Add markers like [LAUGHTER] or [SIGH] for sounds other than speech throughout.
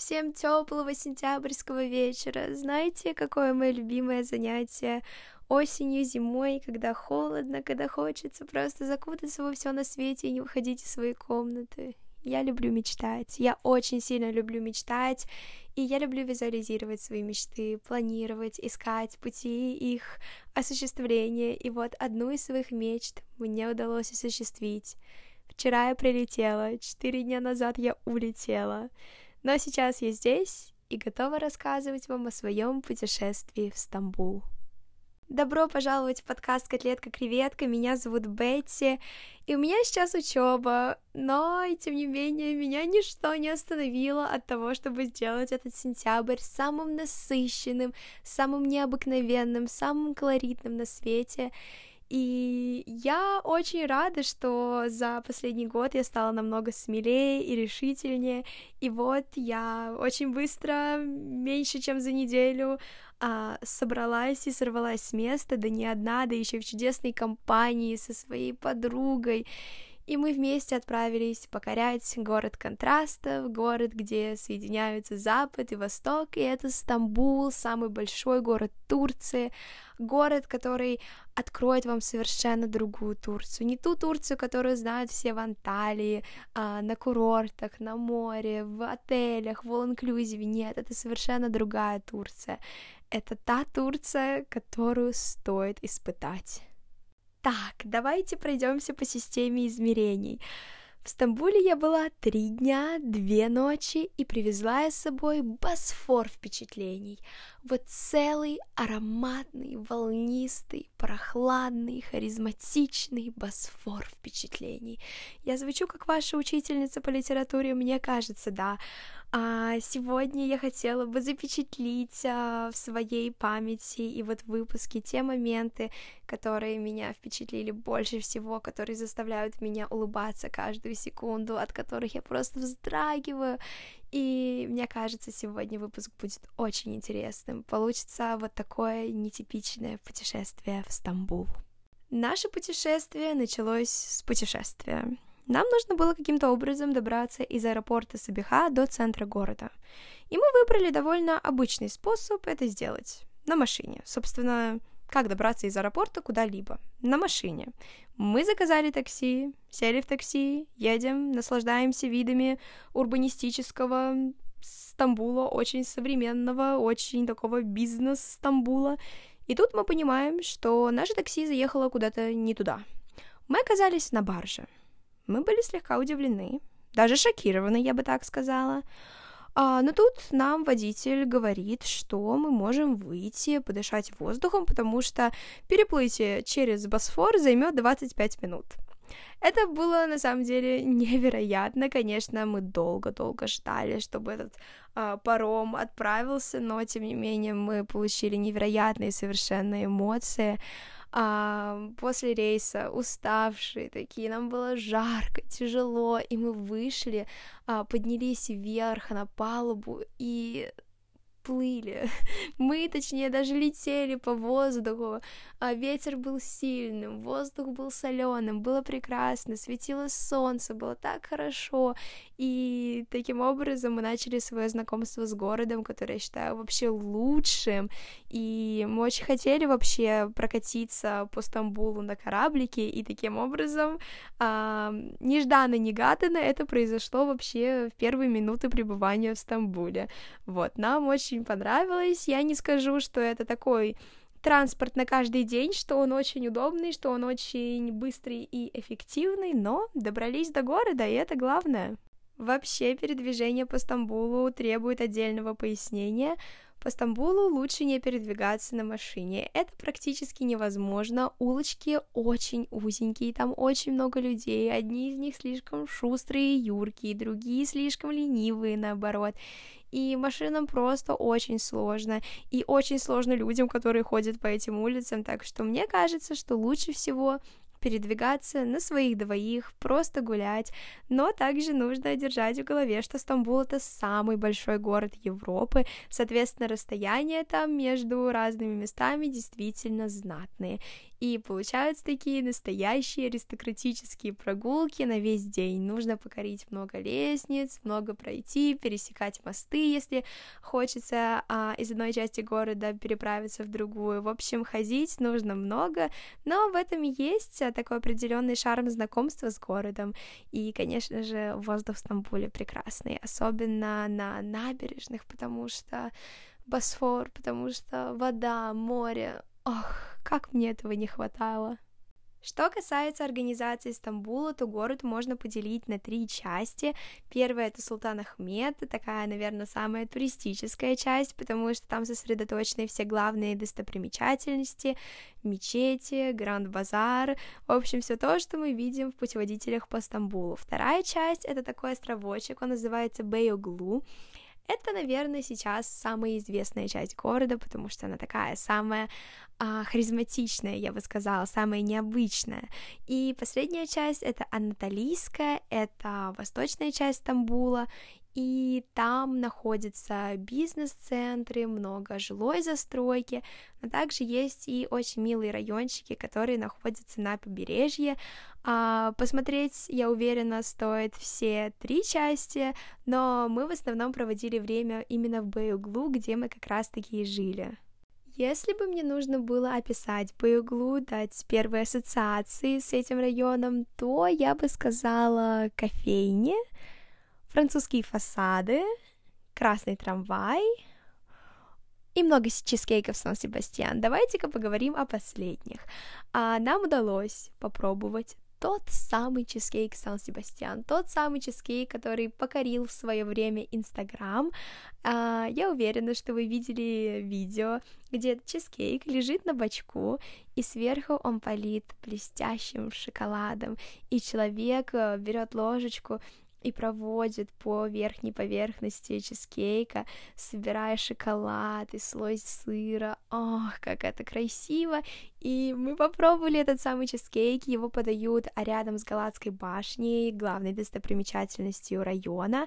Всем теплого сентябрьского вечера. Знаете, какое мое любимое занятие? Осенью, зимой, когда холодно, когда хочется просто закутаться во все на свете и не выходить из своей комнаты. Я люблю мечтать. Я очень сильно люблю мечтать. И я люблю визуализировать свои мечты, планировать, искать пути их осуществления. И вот одну из своих мечт мне удалось осуществить. Вчера я прилетела, четыре дня назад я улетела. Но сейчас я здесь и готова рассказывать вам о своем путешествии в Стамбул. Добро пожаловать в подкаст «Котлетка-креветка». Меня зовут Бетти, и у меня сейчас учеба, но, тем не менее, меня ничто не остановило от того, чтобы сделать этот сентябрь самым насыщенным, самым необыкновенным, самым колоритным на свете. И я очень рада, что за последний год я стала намного смелее и решительнее. И вот я очень быстро, меньше чем за неделю, а, собралась и сорвалась с места, да не одна, да еще в чудесной компании со своей подругой и мы вместе отправились покорять город контрастов, город, где соединяются Запад и Восток, и это Стамбул, самый большой город Турции, город, который откроет вам совершенно другую Турцию, не ту Турцию, которую знают все в Анталии, а, на курортах, на море, в отелях, в all-inclusive, нет, это совершенно другая Турция, это та Турция, которую стоит испытать. Так, давайте пройдемся по системе измерений. В Стамбуле я была три дня, две ночи и привезла я с собой босфор впечатлений. Вот целый ароматный, волнистый, прохладный, харизматичный босфор впечатлений. Я звучу как ваша учительница по литературе, мне кажется, да. А сегодня я хотела бы запечатлить а, в своей памяти и вот в выпуске те моменты, которые меня впечатлили больше всего, которые заставляют меня улыбаться каждую секунду, от которых я просто вздрагиваю. И мне кажется, сегодня выпуск будет очень интересным. Получится вот такое нетипичное путешествие в Стамбул. Наше путешествие началось с путешествия. Нам нужно было каким-то образом добраться из аэропорта Сабиха до центра города. И мы выбрали довольно обычный способ это сделать. На машине. Собственно, как добраться из аэропорта куда-либо? На машине. Мы заказали такси, сели в такси, едем, наслаждаемся видами урбанистического Стамбула, очень современного, очень такого бизнес-Стамбула. И тут мы понимаем, что наше такси заехало куда-то не туда. Мы оказались на барже. Мы были слегка удивлены, даже шокированы, я бы так сказала. А, но тут нам водитель говорит, что мы можем выйти, подышать воздухом, потому что переплытие через Босфор займет 25 минут. Это было на самом деле [LAUGHS] невероятно. Конечно, мы долго-долго ждали, чтобы этот а, паром отправился, но тем не менее мы получили невероятные совершенно эмоции а, после рейса уставшие такие, нам было жарко, тяжело, и мы вышли, а, поднялись вверх на палубу и плыли. [LAUGHS] Мы, точнее, даже летели по воздуху. А ветер был сильным, воздух был соленым, было прекрасно, светило солнце, было так хорошо. И таким образом мы начали свое знакомство с городом, который я считаю вообще лучшим. И мы очень хотели вообще прокатиться по Стамбулу на кораблике, и таким образом а, нежданно-негаданно это произошло вообще в первые минуты пребывания в Стамбуле. Вот, нам очень понравилось. Я не скажу, что это такой транспорт на каждый день, что он очень удобный, что он очень быстрый и эффективный, но добрались до города, и это главное. Вообще передвижение по Стамбулу требует отдельного пояснения. По Стамбулу лучше не передвигаться на машине. Это практически невозможно. Улочки очень узенькие, там очень много людей. Одни из них слишком шустрые юркие, другие слишком ленивые, наоборот. И машинам просто очень сложно. И очень сложно людям, которые ходят по этим улицам. Так что мне кажется, что лучше всего передвигаться на своих двоих, просто гулять, но также нужно держать в голове, что Стамбул это самый большой город Европы, соответственно, расстояние там между разными местами действительно знатные, и получаются такие настоящие аристократические прогулки на весь день. Нужно покорить много лестниц, много пройти, пересекать мосты, если хочется а, из одной части города переправиться в другую. В общем, ходить нужно много, но в этом есть такой определенный шарм знакомства с городом. И, конечно же, воздух в Стамбуле прекрасный, особенно на набережных, потому что Босфор, потому что вода, море, ох, как мне этого не хватало. Что касается организации Стамбула, то город можно поделить на три части. Первая — это Султан Ахмед, такая, наверное, самая туристическая часть, потому что там сосредоточены все главные достопримечательности, мечети, Гранд-базар, в общем, все то, что мы видим в путеводителях по Стамбулу. Вторая часть — это такой островочек, он называется Бейоглу, это, наверное, сейчас самая известная часть города, потому что она такая самая а, харизматичная, я бы сказала, самая необычная. И последняя часть это Анатолийская, это восточная часть Стамбула, и там находятся бизнес-центры, много жилой застройки, но также есть и очень милые райончики, которые находятся на побережье. А, посмотреть, я уверена, стоит все три части, но мы в основном проводили время именно в Бэюглу, где мы как раз-таки и жили. Если бы мне нужно было описать Бэюглу, дать первые ассоциации с этим районом, то я бы сказала кофейни, французские фасады, красный трамвай и много чизкейков Сан-Себастьян. Давайте-ка поговорим о последних. А, нам удалось попробовать тот самый чизкейк Сан-Себастьян, тот самый чизкейк, который покорил в свое время Инстаграм. А, я уверена, что вы видели видео, где чизкейк лежит на бочку, и сверху он полит блестящим шоколадом, и человек э, берет ложечку и проводит по верхней поверхности чизкейка, собирая шоколад и слой сыра. Ох, как это красиво! И мы попробовали этот самый чизкейк, его подают рядом с Галатской башней, главной достопримечательностью района,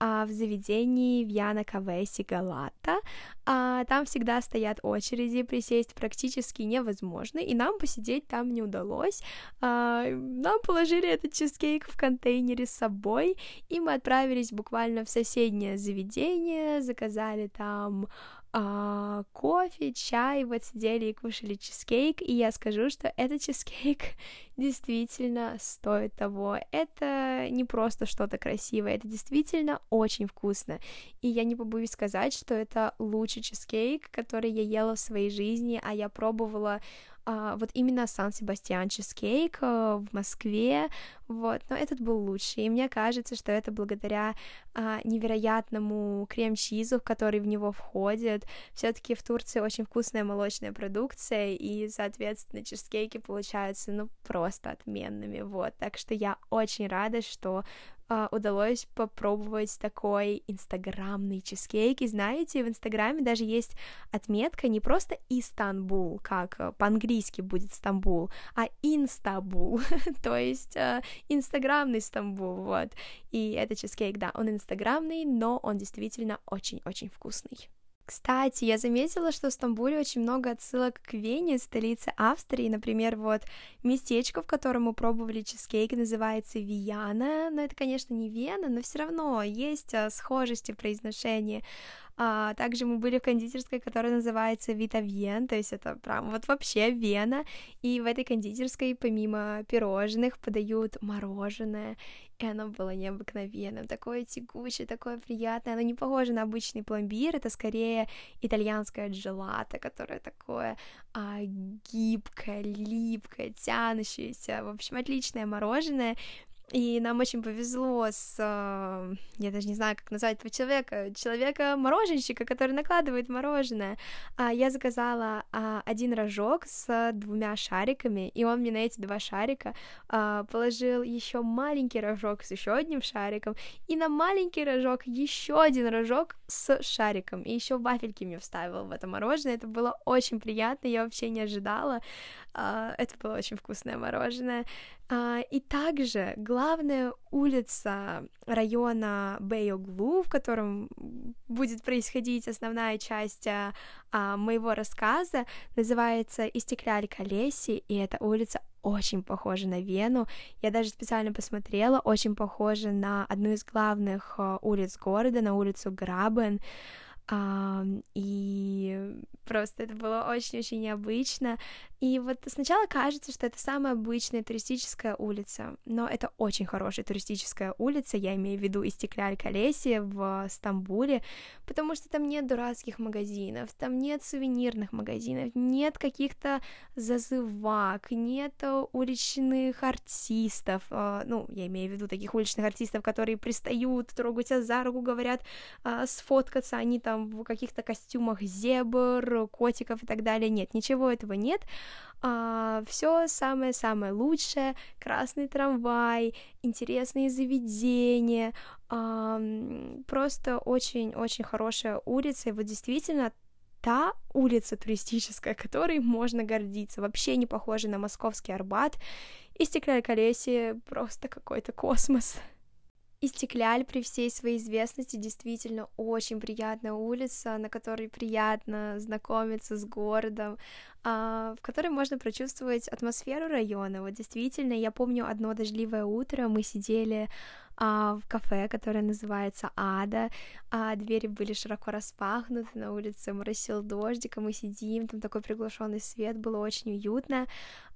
а, в заведении Вьяна Кавеси Галата. А, там всегда стоят очереди, присесть практически невозможно, и нам посидеть там не удалось. А, нам положили этот чизкейк в контейнере с собой, и мы отправились буквально в соседнее заведение, заказали там а, кофе, чай, вот сидели и кушали чизкейк, и я скажу, что этот чизкейк [LAUGHS] действительно стоит того. Это не просто что-то красивое, это действительно очень вкусно. И я не побоюсь сказать, что это лучший чизкейк, который я ела в своей жизни, а я пробовала а, вот именно Сан-Себастьян чизкейк а, в Москве, вот, но этот был лучше, и мне кажется, что это благодаря а, невероятному крем-чизу, который в него входит, все таки в Турции очень вкусная молочная продукция, и, соответственно, чизкейки получаются, ну, просто отменными, вот, так что я очень рада, что а, удалось попробовать такой инстаграмный чизкейк. И знаете, в инстаграме даже есть отметка не просто Истанбул, как э, по-английски будет Стамбул, а Инстабул, [LAUGHS] то есть э, инстаграмный Стамбул, вот. И это чизкейк, да, он инстаграмный, но он действительно очень-очень вкусный. Кстати, я заметила, что в Стамбуле очень много отсылок к Вене, столице Австрии. Например, вот местечко, в котором мы пробовали чизкейк, называется Вияна. Но это, конечно, не Вена, но все равно есть а, схожести произношения. А, также мы были в кондитерской, которая называется Витавьен, то есть это прям вот вообще Вена. И в этой кондитерской помимо пирожных подают мороженое, и оно было необыкновенным, такое тягучее, такое приятное, оно не похоже на обычный пломбир, это скорее итальянское джелато, которое такое а, гибкое, липкое, тянущееся, в общем, отличное мороженое, и нам очень повезло с, э, я даже не знаю, как назвать этого человека, человека-мороженщика, который накладывает мороженое. А я заказала а, один рожок с двумя шариками, и он мне на эти два шарика а, положил еще маленький рожок с еще одним шариком, и на маленький рожок еще один рожок с шариком, и еще вафельки мне вставил в это мороженое. Это было очень приятно, я вообще не ожидала. А, это было очень вкусное мороженое. А, и также главная улица района Бейоглу, в котором будет происходить основная часть а, моего рассказа, называется Истекляль Колеси, и эта улица очень похожа на Вену. Я даже специально посмотрела, очень похожа на одну из главных улиц города, на улицу Грабен. И просто это было очень-очень необычно. И вот сначала кажется, что это самая обычная туристическая улица, но это очень хорошая туристическая улица, я имею в виду Истекляль Колеси в Стамбуле, потому что там нет дурацких магазинов, там нет сувенирных магазинов, нет каких-то зазывак, нет уличных артистов, а, ну, я имею в виду таких уличных артистов, которые пристают, трогают тебя за руку, говорят а, сфоткаться, они там в каких-то костюмах зебр, котиков и так далее, нет, ничего этого нет, а, все самое-самое лучшее, красный трамвай, интересные заведения, а, просто очень-очень хорошая улица, и вот действительно та улица туристическая, которой можно гордиться, вообще не похожа на московский Арбат, и стекляль колесе просто какой-то космос. Истекляль при всей своей известности действительно очень приятная улица, на которой приятно знакомиться с городом, а, в которой можно прочувствовать атмосферу района. Вот действительно, я помню одно дождливое утро, мы сидели а, в кафе, которое называется Ада, а двери были широко распахнуты, на улице моросил дождик, а мы сидим, там такой приглушенный свет, было очень уютно,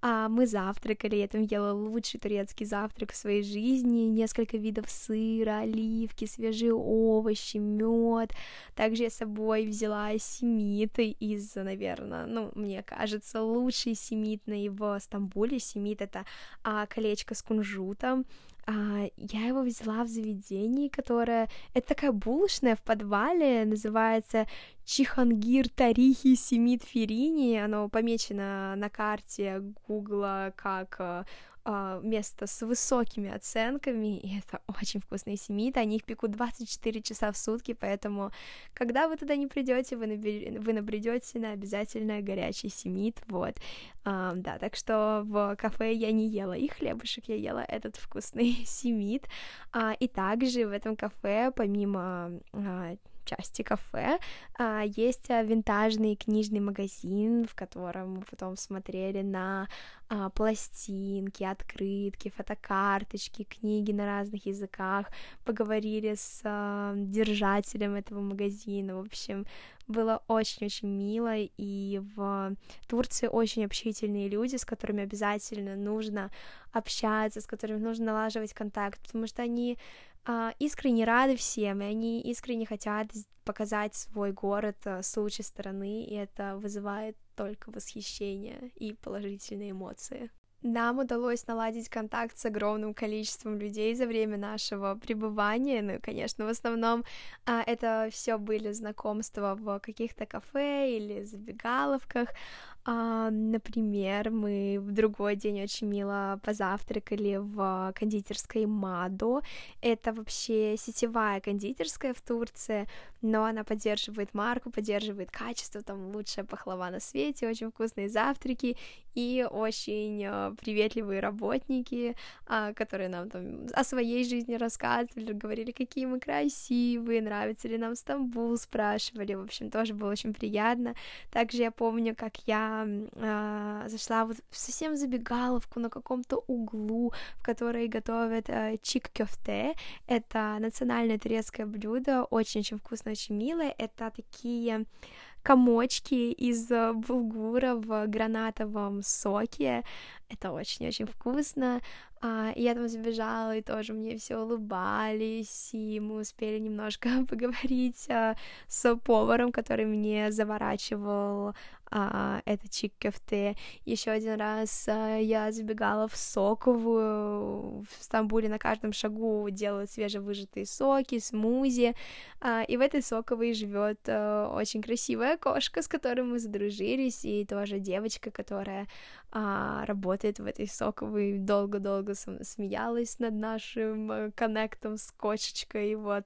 а мы завтракали, я там ела лучший турецкий завтрак в своей жизни, несколько видов сыра, оливки, свежие овощи, мед, также я с собой взяла семит из, наверное, ну, мне кажется, лучший семит на его Стамбуле, семит это а, колечко с кунжутом, а, я его взяла в заведении, которое... Это такая булочная в подвале, называется Чихангир Тарихи Семит Ферини. Оно помечено на карте Гугла как а, а, место с высокими оценками, и это очень вкусные семиты, они их пекут 24 часа в сутки, поэтому, когда вы туда не придете, вы, набер... вы набредете на обязательно горячий семит, вот, а, да, так что в кафе я не ела их хлебушек, я ела. Этот вкусный [LAUGHS] семит, а, и также в этом кафе, помимо а, части кафе. А, есть а, винтажный книжный магазин, в котором мы потом смотрели на а, пластинки, открытки, фотокарточки, книги на разных языках, поговорили с держателем этого магазина, в общем, было очень-очень мило, и в Турции очень общительные люди, с которыми обязательно нужно общаться, с которыми нужно налаживать контакт, потому что они а, искренне рады всем, и они искренне хотят показать свой город а, с лучшей стороны, и это вызывает только восхищение и положительные эмоции. Нам удалось наладить контакт с огромным количеством людей за время нашего пребывания. Ну, конечно, в основном а, это все были знакомства в каких-то кафе или забегаловках. А, например, мы в другой день очень мило позавтракали в кондитерской Мадо. Это вообще сетевая кондитерская в Турции, но она поддерживает марку, поддерживает качество, там лучшая пахлава на свете, очень вкусные завтраки и очень а, приветливые работники, а, которые нам там о своей жизни рассказывали, говорили, какие мы красивые, нравится ли нам Стамбул, спрашивали, в общем, тоже было очень приятно. Также я помню, как я э, зашла вот в совсем забегаловку на каком-то углу, в которой готовят э, чик кёфте. Это национальное турецкое блюдо, очень-очень вкусное, очень милое. Это такие комочки из булгура в гранатовом соке. это очень-очень вкусно. А, я там забежала, и тоже мне все улыбались, и мы успели немножко [LAUGHS] поговорить а, с поваром, который мне заворачивал а, это чик кафе. Еще один раз а, я забегала в соковую. В Стамбуле на каждом шагу делают свежевыжатые соки, смузи. А, и в этой соковой живет а, очень красивая кошка, с которой мы задружились, и тоже девочка, которая а, работает в этой соковой долго-долго долго смеялась над нашим э, коннектом с кошечкой, вот.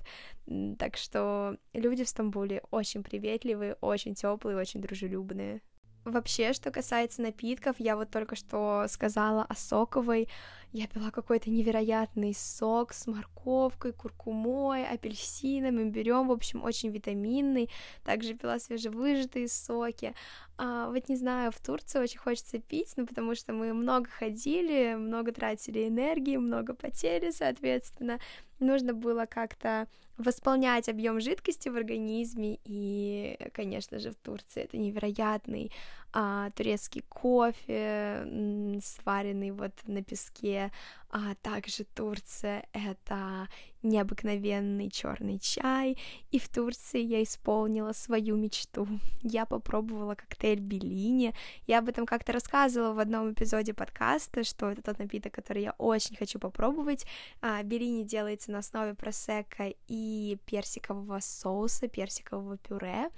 Так что люди в Стамбуле очень приветливые, очень теплые, очень дружелюбные. Вообще, что касается напитков, я вот только что сказала о соковой. Я пила какой-то невероятный сок с морковкой, куркумой, апельсином, имбирем, в общем, очень витаминный. Также пила свежевыжатые соки. А, вот не знаю, в Турции очень хочется пить, ну, потому что мы много ходили, много тратили энергии, много потери, соответственно. Нужно было как-то восполнять объем жидкости в организме, и, конечно же, в Турции это невероятный а, турецкий кофе, сваренный вот на песке, а также Турция — это необыкновенный черный чай, и в Турции я исполнила свою мечту. Я попробовала коктейль Беллини, я об этом как-то рассказывала в одном эпизоде подкаста, что это тот напиток, который я очень хочу попробовать. А, Беллини делается на основе просека и персикового соуса, персикового пюре,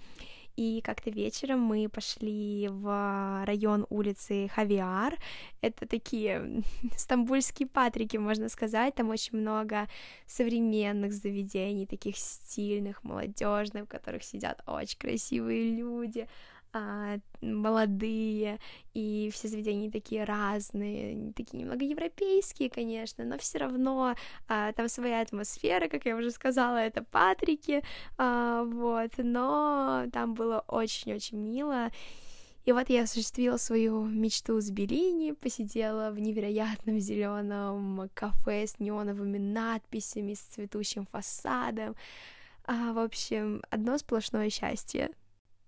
и как-то вечером мы пошли в район улицы Хавиар. Это такие [LAUGHS] стамбульские патрики, можно сказать. Там очень много современных заведений, таких стильных, молодежных, в которых сидят очень красивые люди а, молодые, и все заведения такие разные, такие немного европейские, конечно, но все равно а, там своя атмосфера, как я уже сказала, это Патрики, а, вот, но там было очень-очень мило, и вот я осуществила свою мечту с Беллини, посидела в невероятном зеленом кафе с неоновыми надписями, с цветущим фасадом. А, в общем, одно сплошное счастье.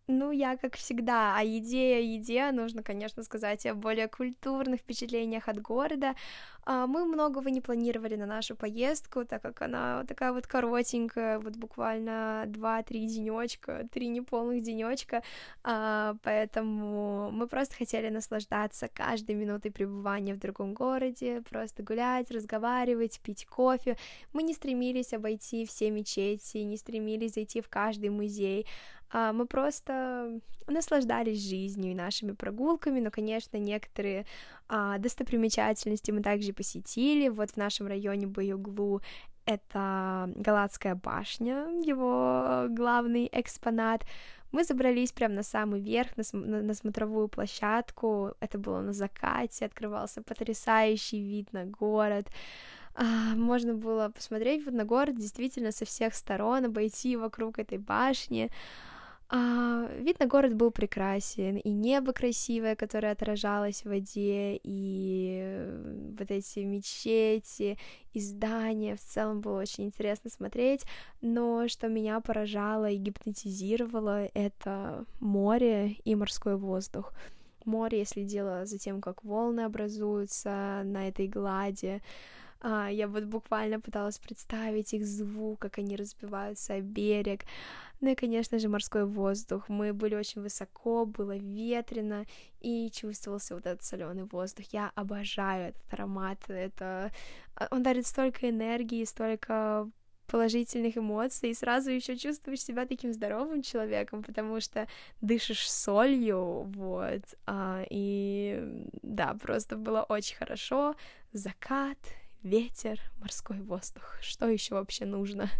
Ну, я, как всегда, о еде о еде нужно, конечно, сказать о более культурных впечатлениях от города. А, мы многого не планировали на нашу поездку, так как она такая вот коротенькая, вот буквально 2-3 денечка, 3 неполных денечка, а, поэтому мы просто хотели наслаждаться каждой минутой пребывания в другом городе, просто гулять, разговаривать, пить кофе. Мы не стремились обойти все мечети, не стремились зайти в каждый музей, мы просто наслаждались жизнью и нашими прогулками, но, конечно, некоторые а, достопримечательности мы также посетили. Вот в нашем районе Баюглу это Галатская башня, его главный экспонат. Мы забрались прямо на самый верх, на, на, на смотровую площадку. Это было на закате, открывался потрясающий вид на город. А, можно было посмотреть вот на город действительно со всех сторон, обойти вокруг этой башни. А, вид на город был прекрасен, и небо красивое, которое отражалось в воде, и э, вот эти мечети, и здания, в целом было очень интересно смотреть, но что меня поражало и гипнотизировало, это море и морской воздух. Море, если дело за тем, как волны образуются на этой глади, а, я вот буквально пыталась представить их звук, как они разбиваются о берег. Ну и, конечно же, морской воздух. Мы были очень высоко, было ветрено, и чувствовался вот этот соленый воздух. Я обожаю этот аромат. Это а, он дарит столько энергии, столько положительных эмоций, и сразу еще чувствуешь себя таким здоровым человеком, потому что дышишь солью, вот, а, и да, просто было очень хорошо, закат, ветер, морской воздух, что еще вообще нужно?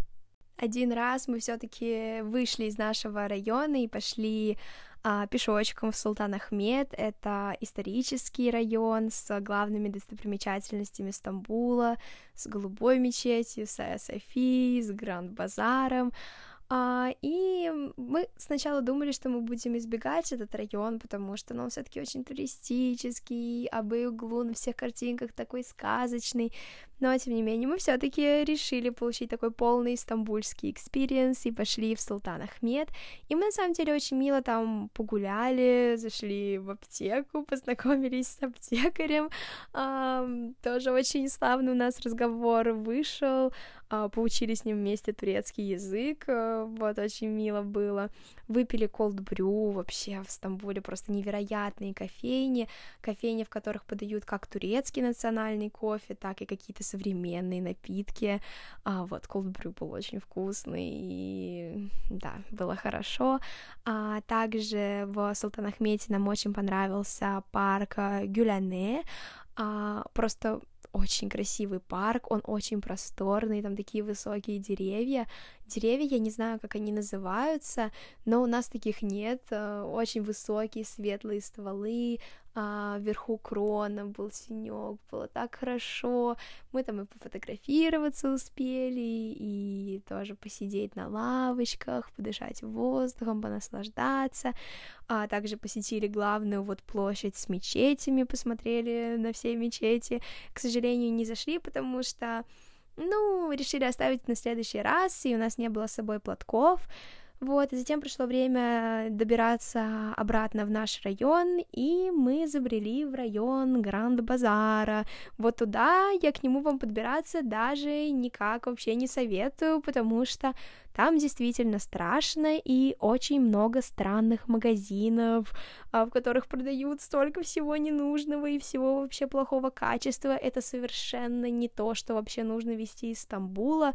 Один раз мы все-таки вышли из нашего района и пошли а, пешочком в Султан Ахмед. Это исторический район с главными достопримечательностями Стамбула, с Голубой мечетью, с Софией, с Гранд Базаром. А, и И мы сначала думали, что мы будем избегать этот район, потому что ну, он все-таки очень туристический, а углу на всех картинках такой сказочный. Но, тем не менее, мы все-таки решили получить такой полный стамбульский experience и пошли в Султан Ахмед. И мы, на самом деле, очень мило там погуляли, зашли в аптеку, [LAUGHS] познакомились с аптекарем. Тоже очень славный у нас разговор вышел. Э, поучили с ним вместе турецкий язык. Э, вот, очень мило было. Выпили brew, вообще в Стамбуле просто невероятные кофейни, кофейни, в которых подают как турецкий национальный кофе, так и какие-то современные напитки, а, вот brew был очень вкусный, и да, было хорошо, а также в Султанахмете нам очень понравился парк Гюляне, а, просто очень красивый парк, он очень просторный, там такие высокие деревья. Деревья, я не знаю, как они называются, но у нас таких нет. Э, очень высокие светлые стволы, а, вверху крона был синек, было так хорошо. Мы там и пофотографироваться успели, и тоже посидеть на лавочках, подышать воздухом, понаслаждаться. А также посетили главную вот площадь с мечетями, посмотрели на все мечети. К сожалению, не зашли, потому что ну, решили оставить на следующий раз, и у нас не было с собой платков, вот, и затем пришло время добираться обратно в наш район, и мы забрели в район Гранд-Базара. Вот туда я к нему вам подбираться даже никак вообще не советую, потому что там действительно страшно и очень много странных магазинов, а, в которых продают столько всего ненужного и всего вообще плохого качества. Это совершенно не то, что вообще нужно вести из Стамбула.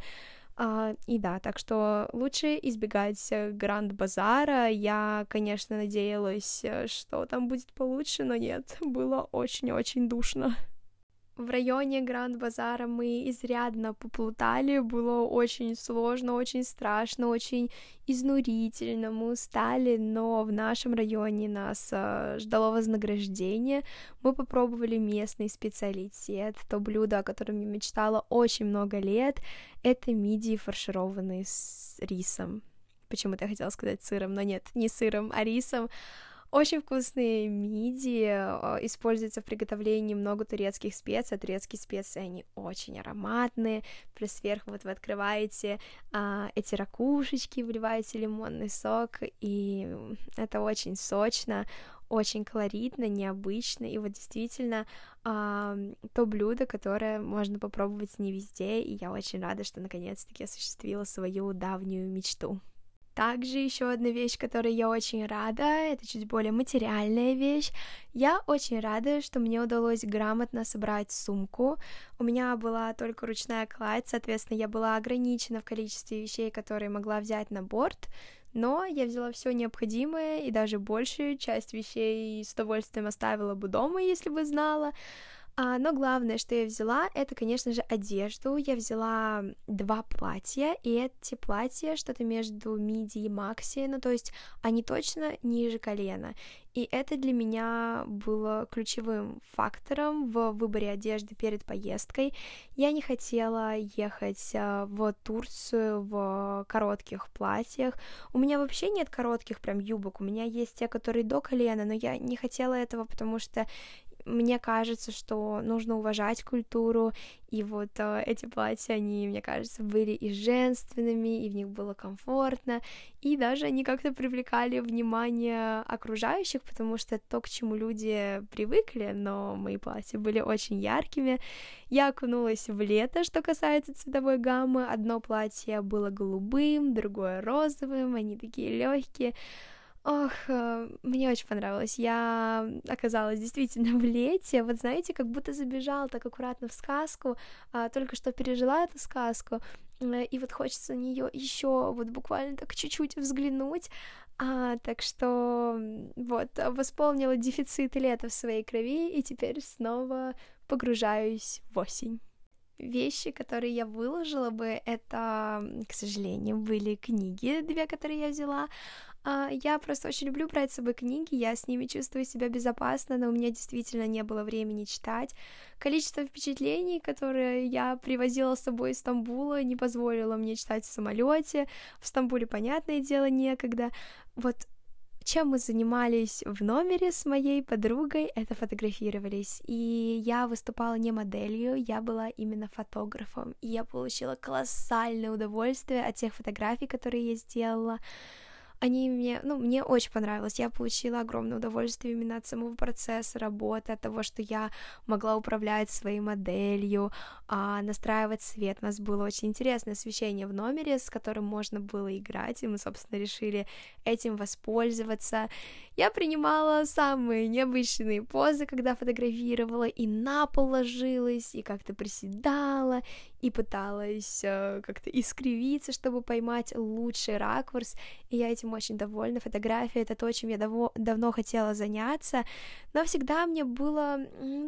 А, и да, так что лучше избегать э, Гранд-базара. Я, конечно, надеялась, э, что там будет получше, но нет, [LAUGHS] было очень-очень душно. В районе Гранд-базара мы изрядно поплутали, было очень сложно, очень страшно, очень изнурительно, мы устали, но в нашем районе нас э, ждало вознаграждение. Мы попробовали местный специалитет, то блюдо, о котором я мечтала очень много лет, это мидии, фаршированные с рисом. Почему-то я хотела сказать сыром, но нет, не сыром, а рисом. Очень вкусные миди, а, используется в приготовлении много турецких специй, а турецкие специи, они очень ароматные, плюс сверху вот вы открываете а, эти ракушечки, вливаете лимонный сок, и это очень сочно, очень колоритно, необычно, и вот действительно а, то блюдо, которое можно попробовать не везде, и я очень рада, что наконец-таки осуществила свою давнюю мечту. Также еще одна вещь, которой я очень рада, это чуть более материальная вещь. Я очень рада, что мне удалось грамотно собрать сумку. У меня была только ручная кладь, соответственно, я была ограничена в количестве вещей, которые могла взять на борт, но я взяла все необходимое и даже большую часть вещей с удовольствием оставила бы дома, если бы знала. А, но главное, что я взяла, это, конечно же, одежду. Я взяла два платья, и эти платья что-то между миди и макси, ну то есть они точно ниже колена. И это для меня было ключевым фактором в выборе одежды перед поездкой. Я не хотела ехать а, в Турцию в коротких платьях. У меня вообще нет коротких прям юбок, у меня есть те, которые до колена, но я не хотела этого, потому что мне кажется, что нужно уважать культуру, и вот э, эти платья, они, мне кажется, были и женственными, и в них было комфортно, и даже они как-то привлекали внимание окружающих, потому что это то, к чему люди привыкли, но мои платья были очень яркими. Я окунулась в лето, что касается цветовой гаммы. Одно платье было голубым, другое розовым, они такие легкие. Ох, э, мне очень понравилось. Я оказалась действительно [LAUGHS] в лете. Вот знаете, как будто забежала так аккуратно в сказку, а, только что пережила эту сказку, э, и вот хочется на нее еще вот буквально так чуть-чуть взглянуть. А, так что вот восполнила дефицит лета в своей крови, и теперь снова погружаюсь в осень. Вещи, которые я выложила бы, это, к сожалению, были книги, две, которые я взяла. А, я просто очень люблю брать с собой книги, я с ними чувствую себя безопасно, но у меня действительно не было времени читать. Количество впечатлений, которые я привозила с собой из Стамбула, не позволило мне читать в самолете. В Стамбуле, понятное дело, некогда. Вот чем мы занимались в номере с моей подругой, это фотографировались. И я выступала не моделью, я была именно фотографом. И я получила колоссальное удовольствие от тех фотографий, которые я сделала они мне, ну, мне очень понравилось. Я получила огромное удовольствие именно от самого процесса работы, от того, что я могла управлять своей моделью, а, настраивать свет. У нас было очень интересное освещение в номере, с которым можно было играть, и мы, собственно, решили этим воспользоваться. Я принимала самые необычные позы, когда фотографировала, и на пол ложилась, и как-то приседала, и пыталась э, как-то искривиться, чтобы поймать лучший ракурс, и я этим очень довольна. Фотография — это то, чем я давно, давно хотела заняться, но всегда мне было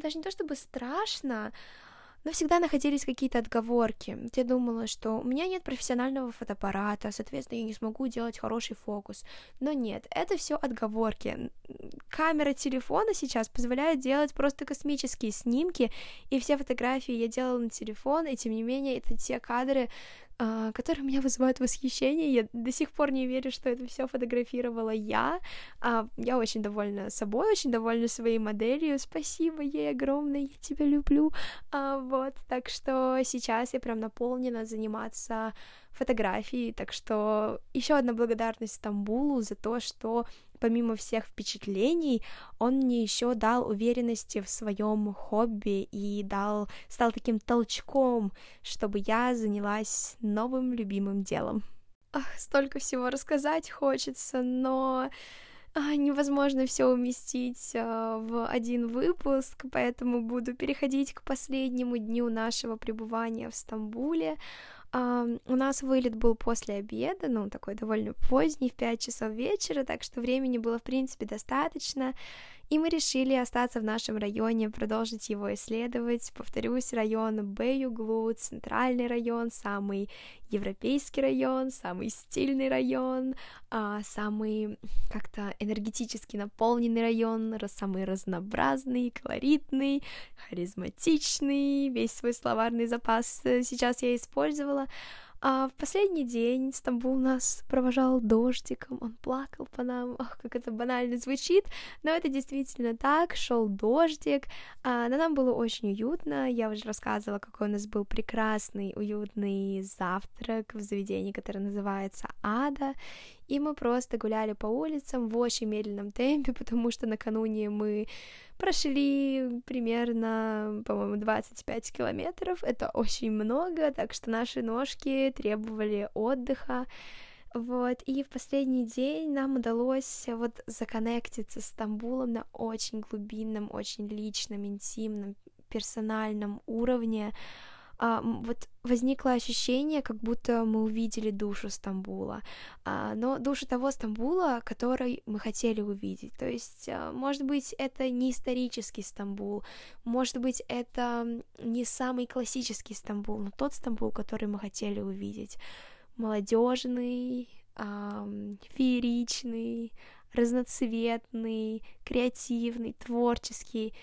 даже не то чтобы страшно, но всегда находились какие-то отговорки. Я думала, что у меня нет профессионального фотоаппарата, соответственно, я не смогу делать хороший фокус. Но нет, это все отговорки. Камера телефона сейчас позволяет делать просто космические снимки, и все фотографии я делала на телефон, и тем не менее это те кадры, а, которые меня вызывают восхищение. Я до сих пор не верю, что это все фотографировала я. А, я очень довольна собой, очень довольна своей моделью. Спасибо ей огромное, я тебя люблю. А, вот, так что сейчас я прям наполнена заниматься фотографией, так что еще одна благодарность Стамбулу за то, что помимо всех впечатлений, он мне еще дал уверенности в своем хобби и дал, стал таким толчком, чтобы я занялась новым любимым делом. Ах, столько всего рассказать хочется, но а, невозможно все уместить а, в один выпуск, поэтому буду переходить к последнему дню нашего пребывания в Стамбуле. У нас вылет был после обеда, ну, такой довольно поздний, в 5 часов вечера, так что времени было, в принципе, достаточно и мы решили остаться в нашем районе, продолжить его исследовать. Повторюсь, район Бэюглу, центральный район, самый европейский район, самый стильный район, а, самый как-то энергетически наполненный район, самый разнообразный, колоритный, харизматичный, весь свой словарный запас сейчас я использовала. А в последний день Стамбул нас провожал дождиком, он плакал по нам, [LAUGHS] ох, как это банально звучит, но это действительно так, шел дождик, а, но нам было очень уютно, я уже рассказывала, какой у нас был прекрасный, уютный завтрак в заведении, которое называется Ада, и мы просто гуляли по улицам в очень медленном темпе, [LAUGHS] потому что накануне мы прошли примерно, по-моему, 25 километров, это очень много, так что наши ножки требовали отдыха, вот, и в последний день нам удалось вот законнектиться с Стамбулом на очень глубинном, очень личном, интимном, персональном уровне, а, вот возникло ощущение, как будто мы увидели душу Стамбула, а, но душу того Стамбула, который мы хотели увидеть. То есть, а, может быть, это не исторический Стамбул, может быть, это не самый классический Стамбул, но тот Стамбул, который мы хотели увидеть. Молодежный, а, фееричный, разноцветный, креативный, творческий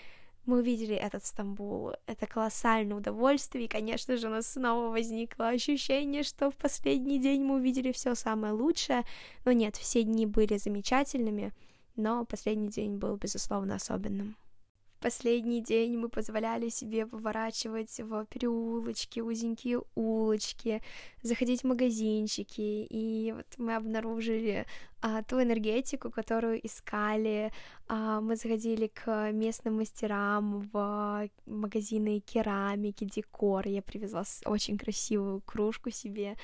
мы увидели этот Стамбул. Это колоссальное удовольствие, и, конечно же, у нас снова возникло ощущение, что в последний день мы увидели все самое лучшее. Но нет, все дни были замечательными, но последний день был, безусловно, особенным последний день мы позволяли себе поворачивать в переулочки, узенькие улочки, заходить в магазинчики, и вот мы обнаружили а, ту энергетику, которую искали. А, мы заходили к местным мастерам в магазины керамики, декор. Я привезла очень красивую кружку себе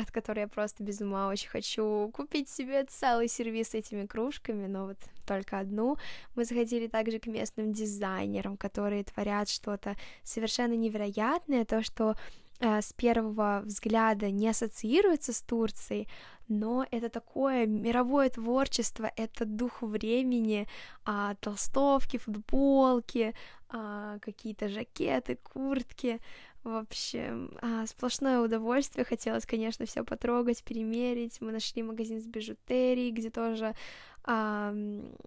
от которой я просто без ума очень хочу купить себе целый сервис с этими кружками, но вот только одну. Мы заходили также к местным дизайнерам, которые творят что-то совершенно невероятное, то, что э, с первого взгляда не ассоциируется с Турцией, но это такое мировое творчество, это дух времени, а, толстовки, футболки, а, какие-то жакеты, куртки, В общем, а, сплошное удовольствие. Хотелось, конечно, все потрогать, перемерить. Мы нашли магазин с бижутерией, где тоже а,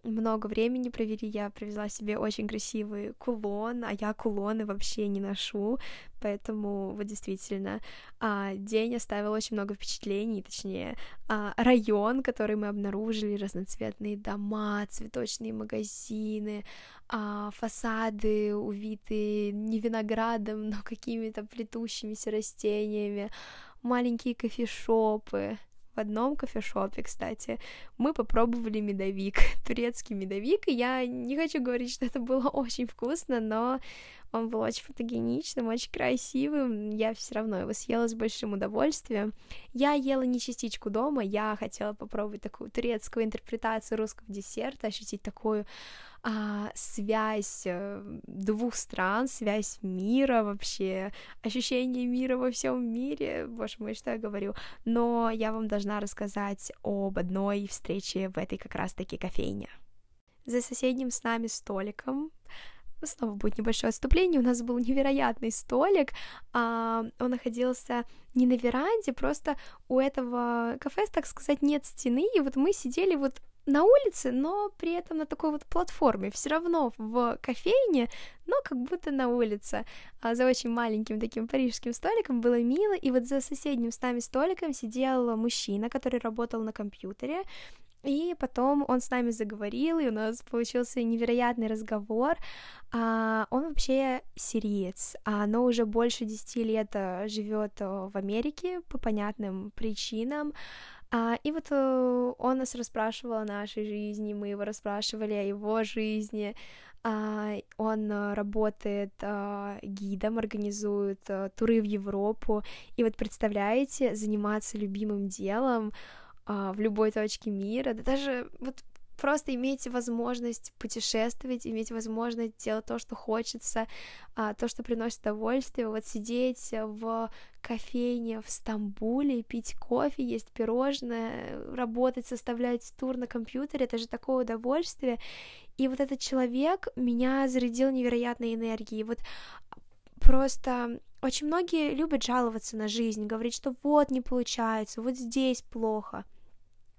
много времени провели. Я привезла себе очень красивый кулон, а я кулоны вообще не ношу, поэтому вот действительно а, день оставил очень много впечатлений, точнее а, район, который мы обнаружили, разноцветные дома, цветочные магазины, а, фасады увиты не виноградом, [LAUGHS] но какими-то плетущимися растениями, маленькие кофешопы, в одном кофешопе, кстати, мы попробовали медовик, [LAUGHS] турецкий медовик, и я не хочу говорить, что это было [LAUGHS] очень вкусно, но он был очень фотогеничным, очень красивым, я все равно его съела с большим удовольствием. Я ела не частичку дома, я хотела попробовать такую турецкую интерпретацию русского десерта, ощутить такую а, связь э, двух стран, связь мира вообще, ощущение мира во всем мире, боже мой, что я говорю, но я вам должна рассказать об одной встрече в этой как раз-таки кофейне. За соседним с нами столиком снова будет небольшое отступление, у нас был невероятный столик, а, он находился не на веранде, просто у этого кафе, так сказать, нет стены, и вот мы сидели вот на улице, но при этом на такой вот платформе, все равно в кофейне, но как будто на улице. А за очень маленьким таким парижским столиком было мило, и вот за соседним с нами столиком сидел мужчина, который работал на компьютере, и потом он с нами заговорил, и у нас получился невероятный разговор. А, он вообще сириец, а, но уже больше 10 лет э, живет э, в Америке по понятным причинам. А, и вот э, он нас расспрашивал о нашей жизни, мы его расспрашивали о его жизни. Он работает гидом, организует туры в Европу. И вот представляете, заниматься любимым делом в любой точке мира, да даже вот просто иметь возможность путешествовать, иметь возможность делать то, что хочется, а, то, что приносит удовольствие, вот сидеть в кофейне в Стамбуле, пить кофе, есть пирожное, работать, составлять тур на компьютере, это же такое удовольствие. И вот этот человек меня зарядил невероятной энергией. Вот просто очень многие любят жаловаться на жизнь, говорить, что вот не получается, вот здесь плохо.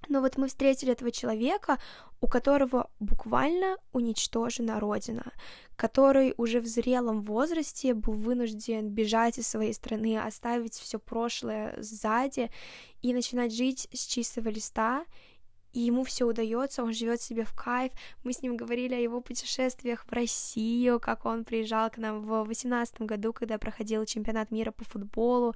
Но вот мы встретили этого человека, у которого буквально уничтожена родина, который уже в зрелом возрасте был вынужден бежать из своей страны, оставить все прошлое сзади и начинать жить с чистого листа. И ему все удается, он живет себе в кайф. Мы с ним говорили о его путешествиях в Россию, как он приезжал к нам в 2018 году, когда проходил чемпионат мира по футболу.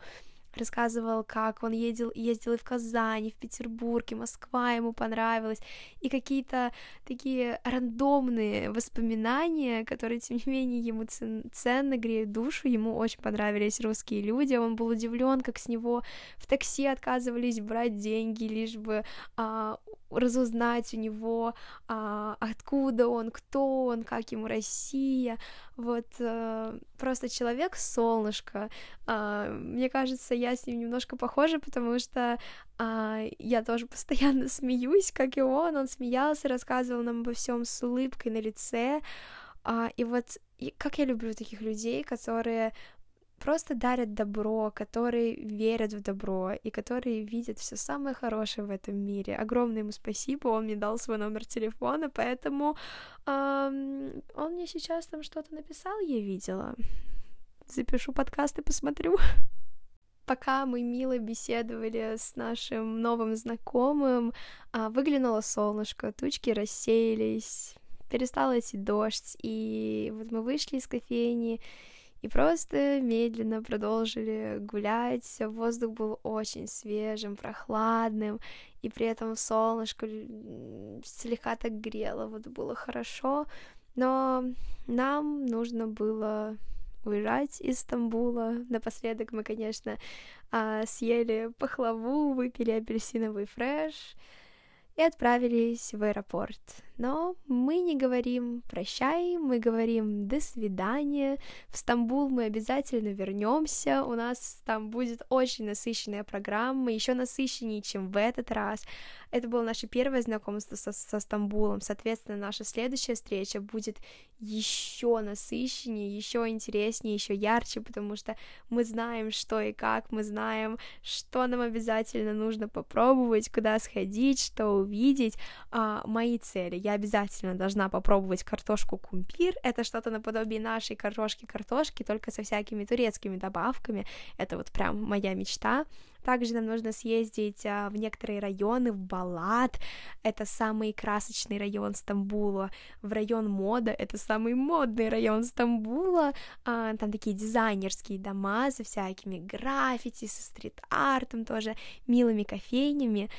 Рассказывал, как он ездил, ездил и в Казань, и в Петербург, и Москва ему понравилась, и какие-то такие рандомные воспоминания, которые, тем не менее, ему ценны, греют душу, ему очень понравились русские люди, он был удивлен, как с него в такси отказывались брать деньги, лишь бы а, разузнать у него, а, откуда он, кто он, как ему Россия, вот а, просто человек солнышко. А, мне кажется, я с ним немножко похожа, потому что а, я тоже [LAUGHS] постоянно смеюсь, как и он, он смеялся, рассказывал нам обо всем с улыбкой на лице, и вот как я люблю таких людей, которые просто дарят добро, которые верят в добро и которые видят все самое хорошее в этом мире. Огромное ему спасибо, он мне дал свой номер телефона, поэтому эм, он мне сейчас там что-то написал, я видела. Запишу подкаст и посмотрю. [LAUGHS] Пока мы мило беседовали с нашим новым знакомым, а, выглянуло солнышко, тучки рассеялись, перестал идти дождь, и вот мы вышли из кофейни, и просто медленно продолжили гулять. Воздух был очень свежим, прохладным, и при этом солнышко слегка так грело, вот было хорошо. Но нам нужно было уезжать из Стамбула. Напоследок мы, конечно, а, съели пахлаву, выпили апельсиновый фреш и отправились в аэропорт. Но мы не говорим прощай, мы говорим до свидания. В Стамбул мы обязательно вернемся. У нас там будет очень насыщенная программа, еще насыщеннее, чем в этот раз. Это было наше первое знакомство со, со Стамбулом. Соответственно, наша следующая встреча будет еще насыщеннее, еще интереснее, еще ярче, потому что мы знаем, что и как, мы знаем, что нам обязательно нужно попробовать, куда сходить, что увидеть. А, мои цели. Я обязательно должна попробовать картошку кумпир. Это что-то наподобие нашей картошки-картошки, только со всякими турецкими добавками. Это вот прям моя мечта. Также нам нужно съездить а, в некоторые районы, в Балат, это самый красочный район Стамбула, в район мода, это самый модный район Стамбула, а, там такие дизайнерские дома со всякими граффити, со стрит-артом тоже, милыми кофейнями,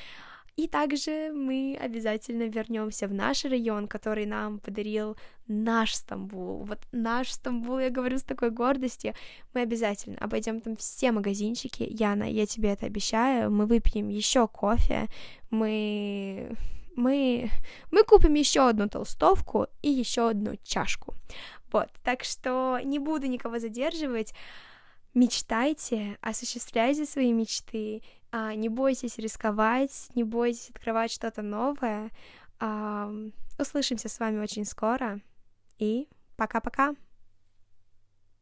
и также мы обязательно вернемся в наш район, который нам подарил наш Стамбул. Вот наш Стамбул, я говорю с такой гордостью. Мы обязательно обойдем там все магазинчики. Яна, я тебе это обещаю. Мы выпьем еще кофе. Мы мы, мы купим еще одну толстовку и еще одну чашку. Вот, так что не буду никого задерживать. Мечтайте, осуществляйте свои мечты, не бойтесь рисковать, не бойтесь открывать что-то новое. А, услышимся с вами очень скоро и пока-пока.